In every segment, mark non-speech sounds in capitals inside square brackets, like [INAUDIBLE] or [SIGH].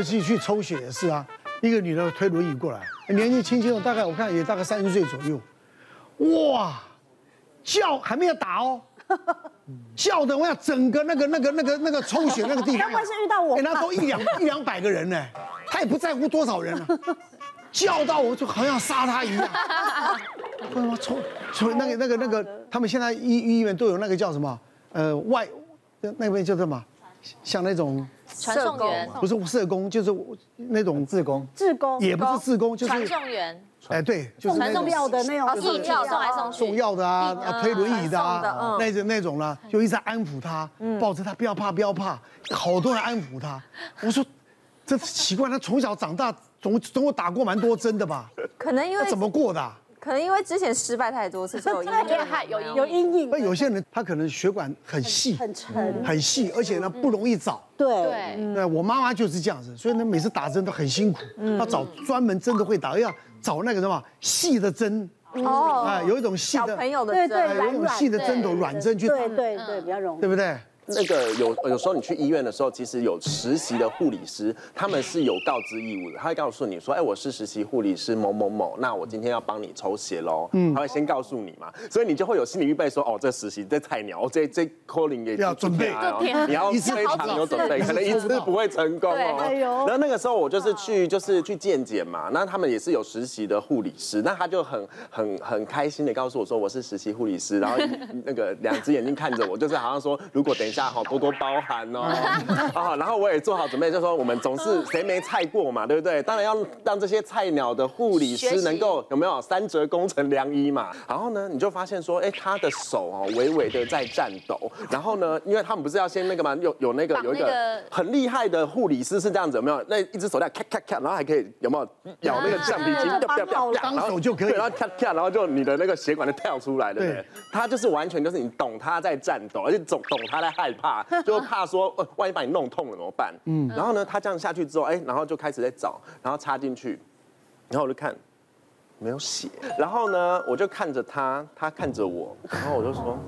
有一次去抽血也是啊，一个女的推轮椅过来，年纪轻轻的，大概我看也大概三十岁左右，哇，叫还没有打哦，[LAUGHS] 叫的我想整个那个那个那个那个抽血那个地方，该不会是遇到我？哎，那都一两一两百个人呢，他也不在乎多少人啊，叫到我就好像杀他一样，为什么抽抽那个那个那个，他们现在医医院都有那个叫什么？呃，外那边叫什么？像那种传送员，不是社工，就是那种志工，志工也不是志工，就是传送员。哎，对，就是送药的那种，送药送来送去，送药的啊，推轮椅的啊，那种那种呢，就一直安抚他，抱着他，不要怕，不要怕，好多人安抚他。[LAUGHS] 我说，这奇怪，他从小长大总总有打过蛮多针的吧？可能因为怎么过的？可能因为之前失败太多次，[LAUGHS] 有阴影，有阴影。有阴影。那有些人他可能血管很细，很沉，很细，而且呢不容易找。对对，我妈妈就是这样子，所以呢每次打针都很辛苦，要找专门真的会打，要找那个什么细的针。哦。啊，有一种细的。小朋友的针。对对，有一种细的针头软针去打。对对对，比较容易。对不对？那个有有时候你去医院的时候，其实有实习的护理师，他们是有告知义务的，他会告诉你说，哎，我是实习护理师某某某，那我今天要帮你抽血喽。嗯，他会先告诉你嘛，所以你就会有心理预备说，哦，这实习这菜鸟，这这 calling 也要准备，你要非常有准备，可能一次不会成功哦。然后那个时候我就是去就是去健检嘛，那他们也是有实习的护理师，那他就很很很开心的告诉我说，我是实习护理师，然后那个两只眼睛看着我，就是好像说，如果等一下。好多多包涵哦，[LAUGHS] 啊，然后我也做好准备，就说我们总是谁没菜过嘛，对不对？当然要让这些菜鸟的护理师能够有没有三折工程良医嘛？然后呢，你就发现说，哎，他的手哦，微微的在颤抖。然后呢，因为他们不是要先那个嘛，有有那个有一个很厉害的护理师是这样子，有没有？那一只手在咔咔咔，然后还可以有没有咬那个橡皮筋，然后手就可以，然后咔咔，然后就你的那个血管就跳出来，对不对？他就是完全就是你懂他在颤抖，而且懂懂他在害怕。[LAUGHS] 就怕说，呃，万一把你弄痛了怎么办？嗯，然后呢，他这样下去之后，哎，然后就开始在找，然后插进去，然后我就看，没有血，然后呢，我就看着他，他看着我，然后我就说，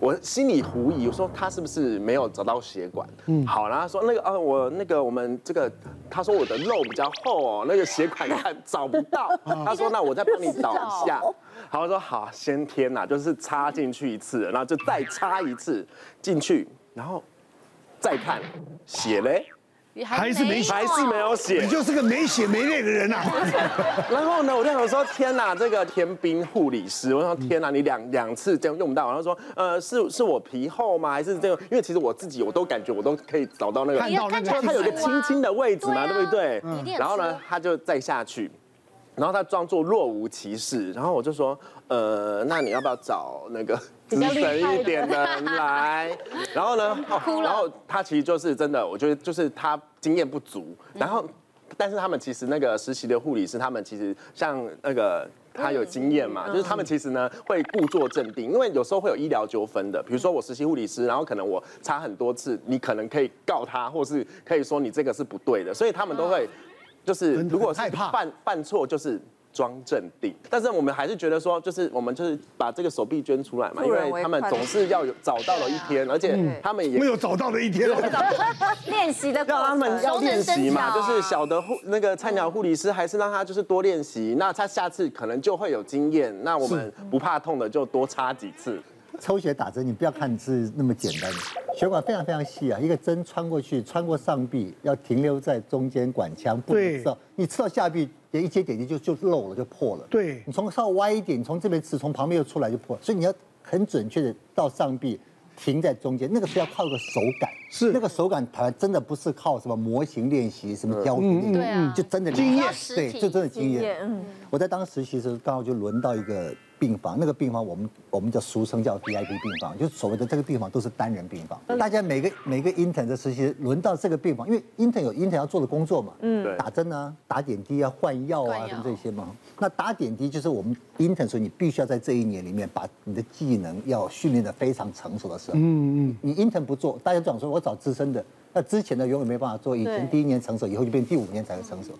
我心里狐疑，我说他是不是没有找到血管？嗯，好，然后他说那个，啊，我那个我们这个，他说我的肉比较厚哦，那个血管看找不到，[LAUGHS] 他说那我再帮你找一下。好，我说好，先天呐，就是插进去一次，然后就再插一次进去，然后再看血嘞，还是没写，还是没有写，你就是个没血没泪的人呐。[LAUGHS] 然后呢，我就想说，天呐，这个天兵护理师，我说天呐，你两两次这样用不到。然后说，呃，是是我皮厚吗？还是这个？因为其实我自己我都感觉我都可以找到那个，看到那个，它有个轻轻的位置嘛，对不对？然后呢，他就再下去。然后他装作若无其事，然后我就说，呃，那你要不要找那个资深一点的人来？然后呢，[LAUGHS] 然后他其实就是真的，我觉得就是他经验不足。然后，但是他们其实那个实习的护理师，他们其实像那个他有经验嘛，就是他们其实呢会故作镇定，因为有时候会有医疗纠纷的。比如说我实习护理师，然后可能我差很多次，你可能可以告他，或是可以说你这个是不对的，所以他们都会。就是如果是犯犯错，就是装镇定。但是我们还是觉得说，就是我们就是把这个手臂捐出来嘛，因为他们总是要有找到了一天，而且他们也没有找到的一天。[LAUGHS] 练习的，让他们要练习嘛，就是小的护那个菜鸟护理师，还是让他就是多练习，那他下次可能就会有经验。那我们不怕痛的，就多插几次。抽血打针，你不要看是那么简单，血管非常非常细啊，一个针穿过去，穿过上臂，要停留在中间管腔，不能刺，你刺到下臂，点一接点击就就漏了，就破了。对，你从稍微歪一点，你从这边刺，从旁边又出来就破了，所以你要很准确的到上臂，停在中间，那个是要靠个手感，是。那个手感，它真的不是靠什么模型练习，什么雕琢，对啊，就真的经验，对，就真的经验。嗯，我在当实习的时候，刚好就轮到一个。病房那个病房，我们我们叫俗称叫 VIP 病房，就是所谓的这个病房都是单人病房。大家每个每个 intern 的实习轮到这个病房，因为 intern 有 intern 要做的工作嘛，嗯，打针啊，打点滴啊，换药啊，什么这些嘛。那打点滴就是我们 intern 说你必须要在这一年里面把你的技能要训练的非常成熟的时候，嗯嗯，你 intern 不做，大家讲说我找资深的，那之前的永远没办法做，以前第一年成熟，以后就变第五年才会成熟。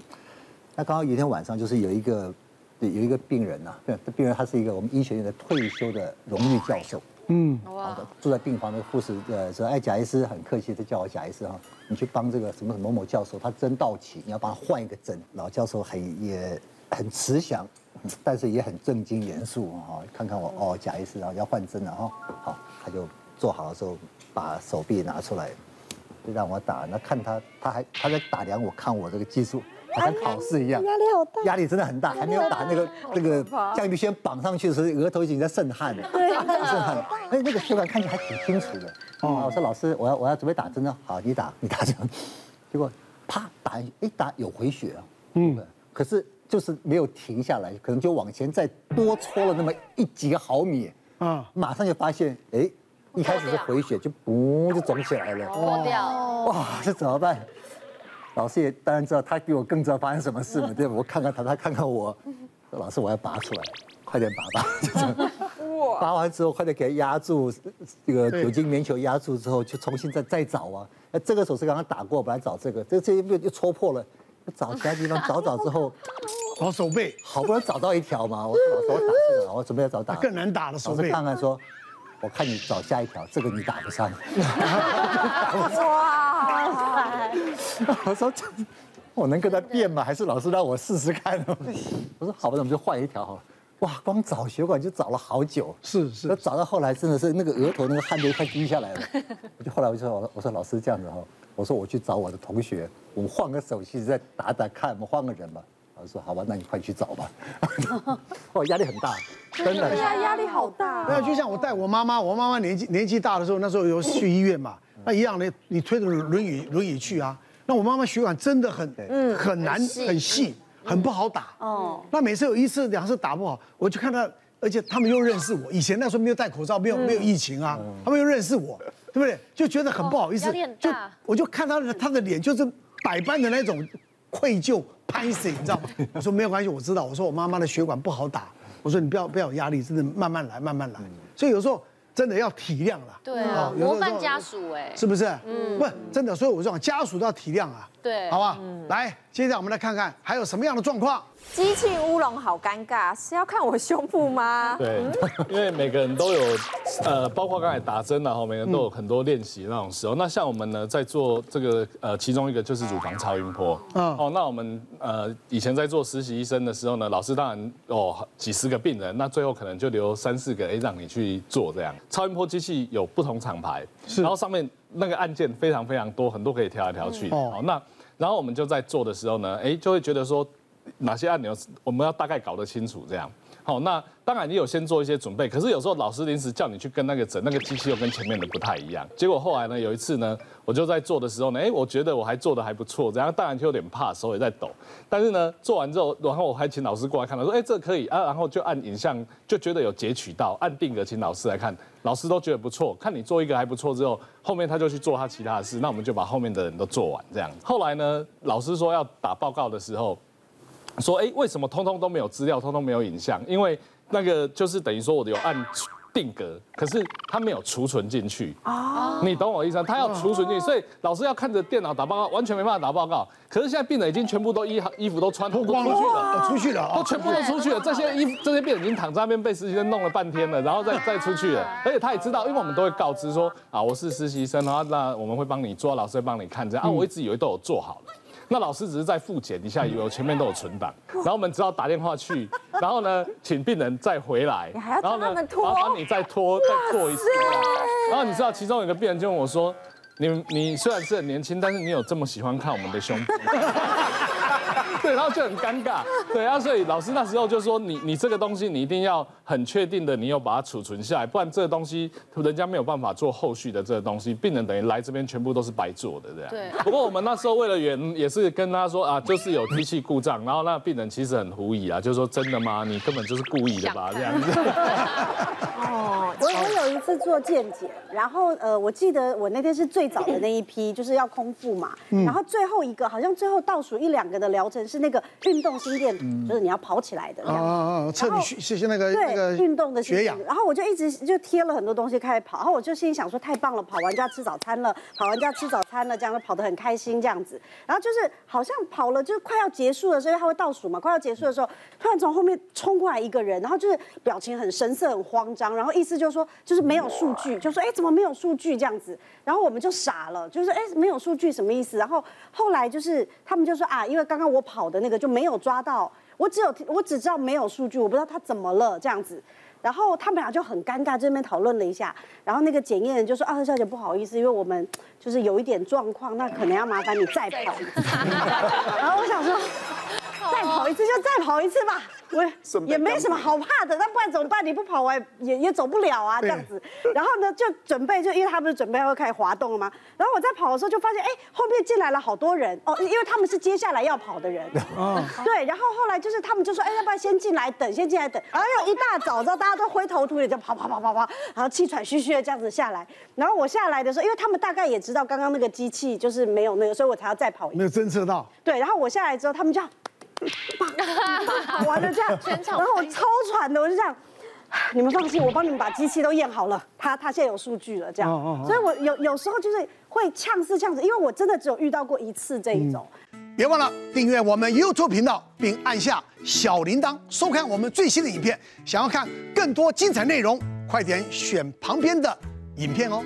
那刚好有一天晚上就是有一个。对，有一个病人呐、啊，这病人他是一个我们医学院的退休的荣誉教授，嗯，好的，住在病房的护士呃说，哎，贾医师很客气的叫我贾医师哈，你去帮这个什么什么某某教授，他针到期，你要帮他换一个针。老教授很也很慈祥，但是也很正经严肃哈，看看我哦，贾医师啊要换针了哈，好，他就做好的时候把手臂拿出来，就让我打，那看他他还他在打量我看我这个技术。好像考试一样，压力好大，压力真的很大。还没有打那个那个橡皮圈绑上去的时候，额头已经在渗汗了，对，渗汗。哎，那个血管看起来还挺清楚的。哦，我说老师，我要我要准备打针了。好，你打，[LAUGHS] 你打针。结果啪打，一打有回血啊。嗯。可是就是没有停下来，可能就往前再多搓了那么一几个毫米。啊。马上就发现，哎，一开始是回血，就嘣就肿起来了。破掉。哇，这怎么办？老师也当然知道，他比我更知道发生什么事嘛，[LAUGHS] 对吧？我看看他，他看看我。老师，我要拔出来，快点拔吧。[LAUGHS] 哇！拔完之后，快点给他压住，这个酒精棉球压住之后，就重新再再找啊。那这个手是刚刚打过，本来找这个，这这又又戳破了，找其他地方找找之后，找 [LAUGHS] 手背，好不容易找到一条嘛。我说我打这个，我准备要找打更难打的手背。看看说，我看你找下一条，这个你打不上。哇！我说这：“我能跟他变吗？还是老师让我试试看？”我说：“好吧，那我们就换一条好了。”哇，光找血管就找了好久。是是。找到后来真的是那个额头那个汗都快滴下来了。我就后来我就说：“我说老师这样子哈，我说我去找我的同学，我们换个手机再打打看，我们换个人吧。”老师说：“好吧，那你快去找吧。[LAUGHS] ”哦，压力很大，真的。对呀，压力好大。没有，就像我带我妈妈，我妈妈年纪年纪大的时候，那时候有去医院嘛。那一样的，你推着轮椅轮椅去啊？那我妈妈血管真的很很难很细，很不好打。哦。那每次有一次两次打不好，我就看她，而且他们又认识我。以前那时候没有戴口罩，没有没有疫情啊，他们又认识我，对不对？就觉得很不好意思。就我就看他的他的脸，就是百般的那种愧疚、拍死，[LAUGHS] 你知道吗？我说没有关系，我知道。我说我妈妈的血管不好打。我说你不要不要有压力，真的慢慢来，慢慢来。所以有时候。真的要体谅了，对啊，模范家属哎，是不是？嗯，不，真的，所以我说家属都要体谅啊，对，好吧，来，接下来我们来看看还有什么样的状况。机器乌龙好尴尬，是要看我胸部吗？对，因为每个人都有，呃，包括刚才打针然后每个人都有很多练习那种时候。那像我们呢，在做这个，呃，其中一个就是乳房超音波。嗯。哦，那我们呃以前在做实习医生的时候呢，老师当然哦几十个病人，那最后可能就留三四个，哎，让你去做这样。超音波机器有不同厂牌，是，然后上面那个按键非常非常多，很多可以调来调去。哦。那然后我们就在做的时候呢，哎，就会觉得说。哪些按钮我们要大概搞得清楚，这样好。那当然你有先做一些准备，可是有时候老师临时叫你去跟那个整，那个机器又跟前面的不太一样。结果后来呢，有一次呢，我就在做的时候呢，哎，我觉得我还做得还不错，这样当然就有点怕，手也在抖。但是呢，做完之后，然后我还请老师过来看，他说，哎，这可以啊，然后就按影像，就觉得有截取到，按定格请老师来看，老师都觉得不错，看你做一个还不错之后，后面他就去做他其他的事，那我们就把后面的人都做完这样。后来呢，老师说要打报告的时候。说哎，为什么通通都没有资料，通通没有影像？因为那个就是等于说我有按定格，可是它没有储存进去。哦，你懂我意思吗？他要储存进去，所以老师要看着电脑打报告，完全没办法打报告。可是现在病人已经全部都衣衣服都穿脱光了，出去了，出去了，都全部都出去了。这些衣服，这些病人已经躺在那边被实习生弄了半天了，然后再再出去了。而且他也知道，因为我们都会告知说啊，我是实习生，然后那我们会帮你做，老师会帮你看这样啊。我一直以为都有做好了。那老师只是在复检一下，以为我前面都有存档，然后我们只好打电话去，然后呢，请病人再回来，然后呢，麻烦你再拖再做一次，然后你知道其中有个病人就问我说，你你虽然是很年轻，但是你有这么喜欢看我们的胸部？对，然后就很尴尬，对啊，所以老师那时候就说你你这个东西你一定要很确定的，你有把它储存下来，不然这个东西人家没有办法做后续的这个东西，病人等于来这边全部都是白做的这样。对。不过我们那时候为了圆，也是跟他说啊，就是有机器故障，然后那病人其实很狐疑啊，就说真的吗？你根本就是故意的吧？这样子。[LAUGHS] 哦，我我有一次做健检，然后呃，我记得我那天是最早的那一批，就是要空腹嘛，然后最后一个好像最后倒数一两个的疗程。是那个运动心电图，就是你要跑起来的。哦哦，测你血是那个那个运动的血氧。然后我就一直就贴了很多东西开始跑，然后我就心里想说太棒了，跑完就要吃早餐了，跑完就要吃早餐了，这样就跑得很开心这样子。然后就是好像跑了就快要结束的时候，他会倒数嘛，快要结束的时候，突然从后面冲过来一个人，然后就是表情很神色很慌张。然后意思就是说就是没有数据，就说哎怎么没有数据这样子，然后我们就傻了，就是哎没有数据什么意思？然后后来就是他们就说啊，因为刚刚我跑的那个就没有抓到，我只有我只知道没有数据，我不知道他怎么了这样子。然后他们俩就很尴尬，这边讨论了一下，然后那个检验人就说：“啊，贺小姐不好意思，因为我们就是有一点状况，那可能要麻烦你再跑。[LAUGHS] ”然后我想说，再跑一次就再跑一次吧。我也没什么好怕的，那不然怎么办？你不跑我也也走不了啊，这样子。然后呢，就准备，就因为他不是准备要开始滑动了吗？然后我在跑的时候就发现，哎，后面进来了好多人哦，因为他们是接下来要跑的人。[LAUGHS] 哦。对，然后后来就是他们就说，哎，要不要先进来等，先进来等。然后又一大早，知道大家都灰头土脸，就跑跑跑跑跑，然后气喘吁吁的这样子下来。然后我下来的时候，因为他们大概也知道刚刚那个机器就是没有那个，所以我才要再跑一次。没有侦测到。对，然后我下来之后，他们就。跑完了这样，然后我超喘的，我就这样，你们放心，我帮你们把机器都验好了，他他现在有数据了，这样，所以我有有时候就是会呛是呛死，因为我真的只有遇到过一次这一种。别忘了订阅我们 YouTube 频道，并按下小铃铛，收看我们最新的影片。想要看更多精彩内容，快点选旁边的影片哦。